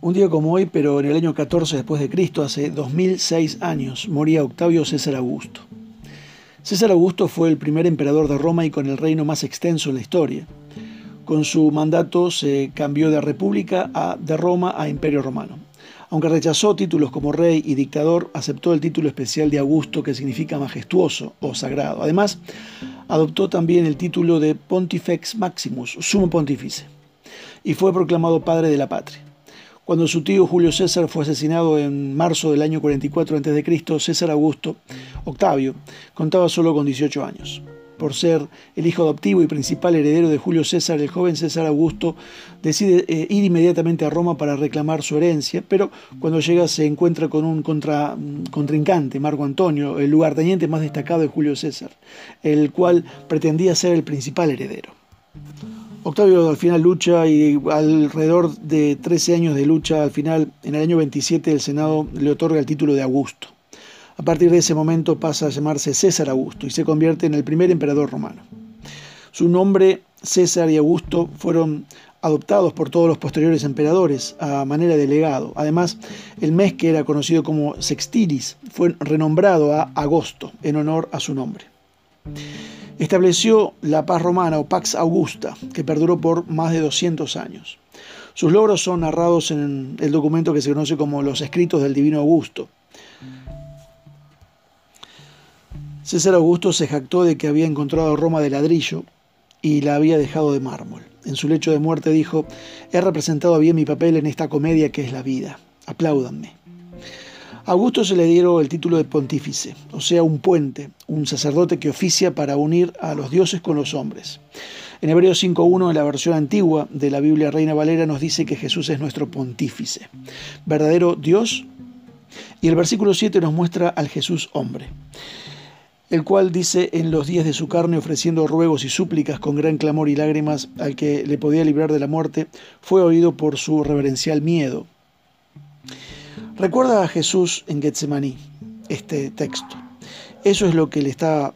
Un día como hoy, pero en el año 14 después de Cristo, hace 2006 años, moría Octavio César Augusto. César Augusto fue el primer emperador de Roma y con el reino más extenso en la historia. Con su mandato se cambió de república a, de Roma a imperio romano. Aunque rechazó títulos como rey y dictador, aceptó el título especial de Augusto que significa majestuoso o sagrado. Además, adoptó también el título de Pontifex Maximus, sumo pontífice, y fue proclamado padre de la patria. Cuando su tío Julio César fue asesinado en marzo del año 44 a.C., César Augusto Octavio contaba solo con 18 años. Por ser el hijo adoptivo y principal heredero de Julio César, el joven César Augusto decide eh, ir inmediatamente a Roma para reclamar su herencia, pero cuando llega se encuentra con un mm, contrincante, Marco Antonio, el lugarteniente más destacado de Julio César, el cual pretendía ser el principal heredero. Octavio al final lucha y alrededor de 13 años de lucha, al final, en el año 27, el Senado le otorga el título de Augusto. A partir de ese momento pasa a llamarse César Augusto y se convierte en el primer emperador romano. Su nombre, César y Augusto, fueron adoptados por todos los posteriores emperadores a manera de legado. Además, el mes que era conocido como Sextilis fue renombrado a Agosto en honor a su nombre estableció la paz romana o Pax Augusta, que perduró por más de 200 años. Sus logros son narrados en el documento que se conoce como los Escritos del Divino Augusto. César Augusto se jactó de que había encontrado Roma de ladrillo y la había dejado de mármol. En su lecho de muerte dijo, he representado bien mi papel en esta comedia que es la vida. Apláudanme. A Augusto se le dieron el título de pontífice, o sea, un puente, un sacerdote que oficia para unir a los dioses con los hombres. En Hebreos 5.1, en la versión antigua de la Biblia Reina Valera, nos dice que Jesús es nuestro pontífice, verdadero Dios, y el versículo 7 nos muestra al Jesús hombre, el cual dice en los días de su carne, ofreciendo ruegos y súplicas con gran clamor y lágrimas al que le podía librar de la muerte, fue oído por su reverencial miedo Recuerda a Jesús en Getsemaní, este texto. Eso es lo que le está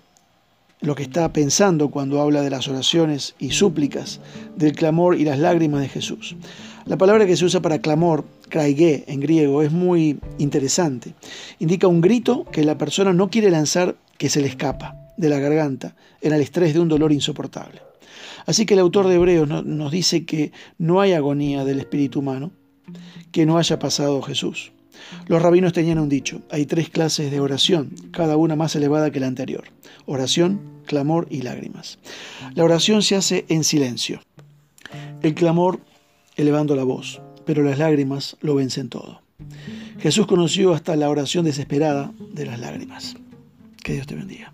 lo que está pensando cuando habla de las oraciones y súplicas, del clamor y las lágrimas de Jesús. La palabra que se usa para clamor, kraige en griego, es muy interesante. Indica un grito que la persona no quiere lanzar que se le escapa de la garganta en el estrés de un dolor insoportable. Así que el autor de Hebreos nos dice que no hay agonía del espíritu humano que no haya pasado Jesús. Los rabinos tenían un dicho, hay tres clases de oración, cada una más elevada que la anterior. Oración, clamor y lágrimas. La oración se hace en silencio. El clamor elevando la voz, pero las lágrimas lo vencen todo. Jesús conoció hasta la oración desesperada de las lágrimas. Que Dios te bendiga.